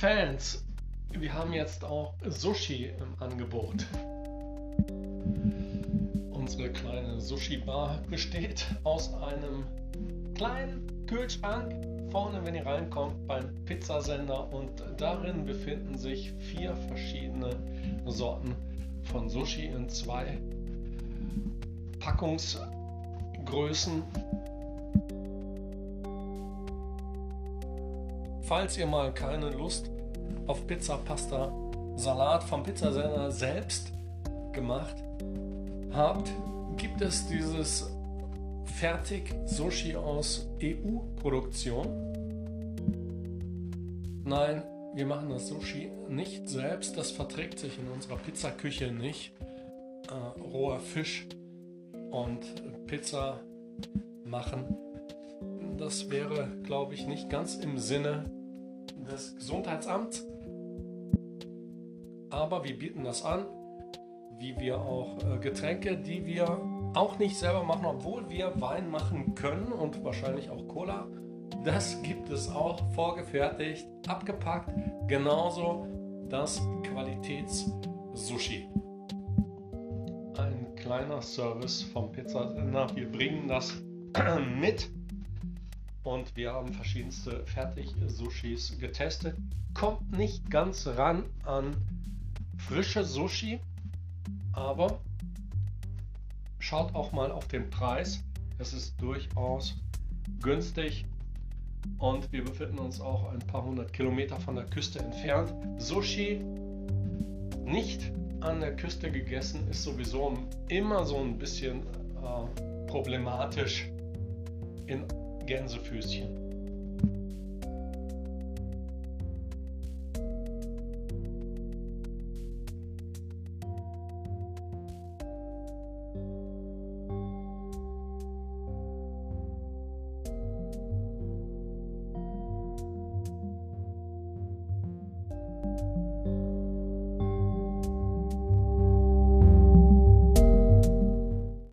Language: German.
Fans, wir haben jetzt auch Sushi im Angebot. Unsere kleine Sushi-Bar besteht aus einem kleinen Kühlschrank vorne, wenn ihr reinkommt, beim Pizzasender und darin befinden sich vier verschiedene Sorten von Sushi in zwei Packungsgrößen. Falls ihr mal keine Lust auf Pizza, Pasta, Salat vom Pizzasender selbst gemacht habt, gibt es dieses fertig Sushi aus EU-Produktion. Nein, wir machen das Sushi nicht selbst, das verträgt sich in unserer Pizzaküche nicht. Äh, roher Fisch und Pizza machen, das wäre, glaube ich, nicht ganz im Sinne des Gesundheitsamts. Aber wir bieten das an, wie wir auch äh, Getränke, die wir auch nicht selber machen, obwohl wir Wein machen können und wahrscheinlich auch Cola. Das gibt es auch vorgefertigt, abgepackt. Genauso das Qualitäts-Sushi. Ein kleiner Service vom Pizzasender. Wir bringen das mit und wir haben verschiedenste Fertig-Sushis getestet. Kommt nicht ganz ran an frische Sushi, aber schaut auch mal auf den Preis. Es ist durchaus günstig und wir befinden uns auch ein paar hundert Kilometer von der Küste entfernt. Sushi nicht an der Küste gegessen ist sowieso immer so ein bisschen äh, problematisch in Gänsefüßchen.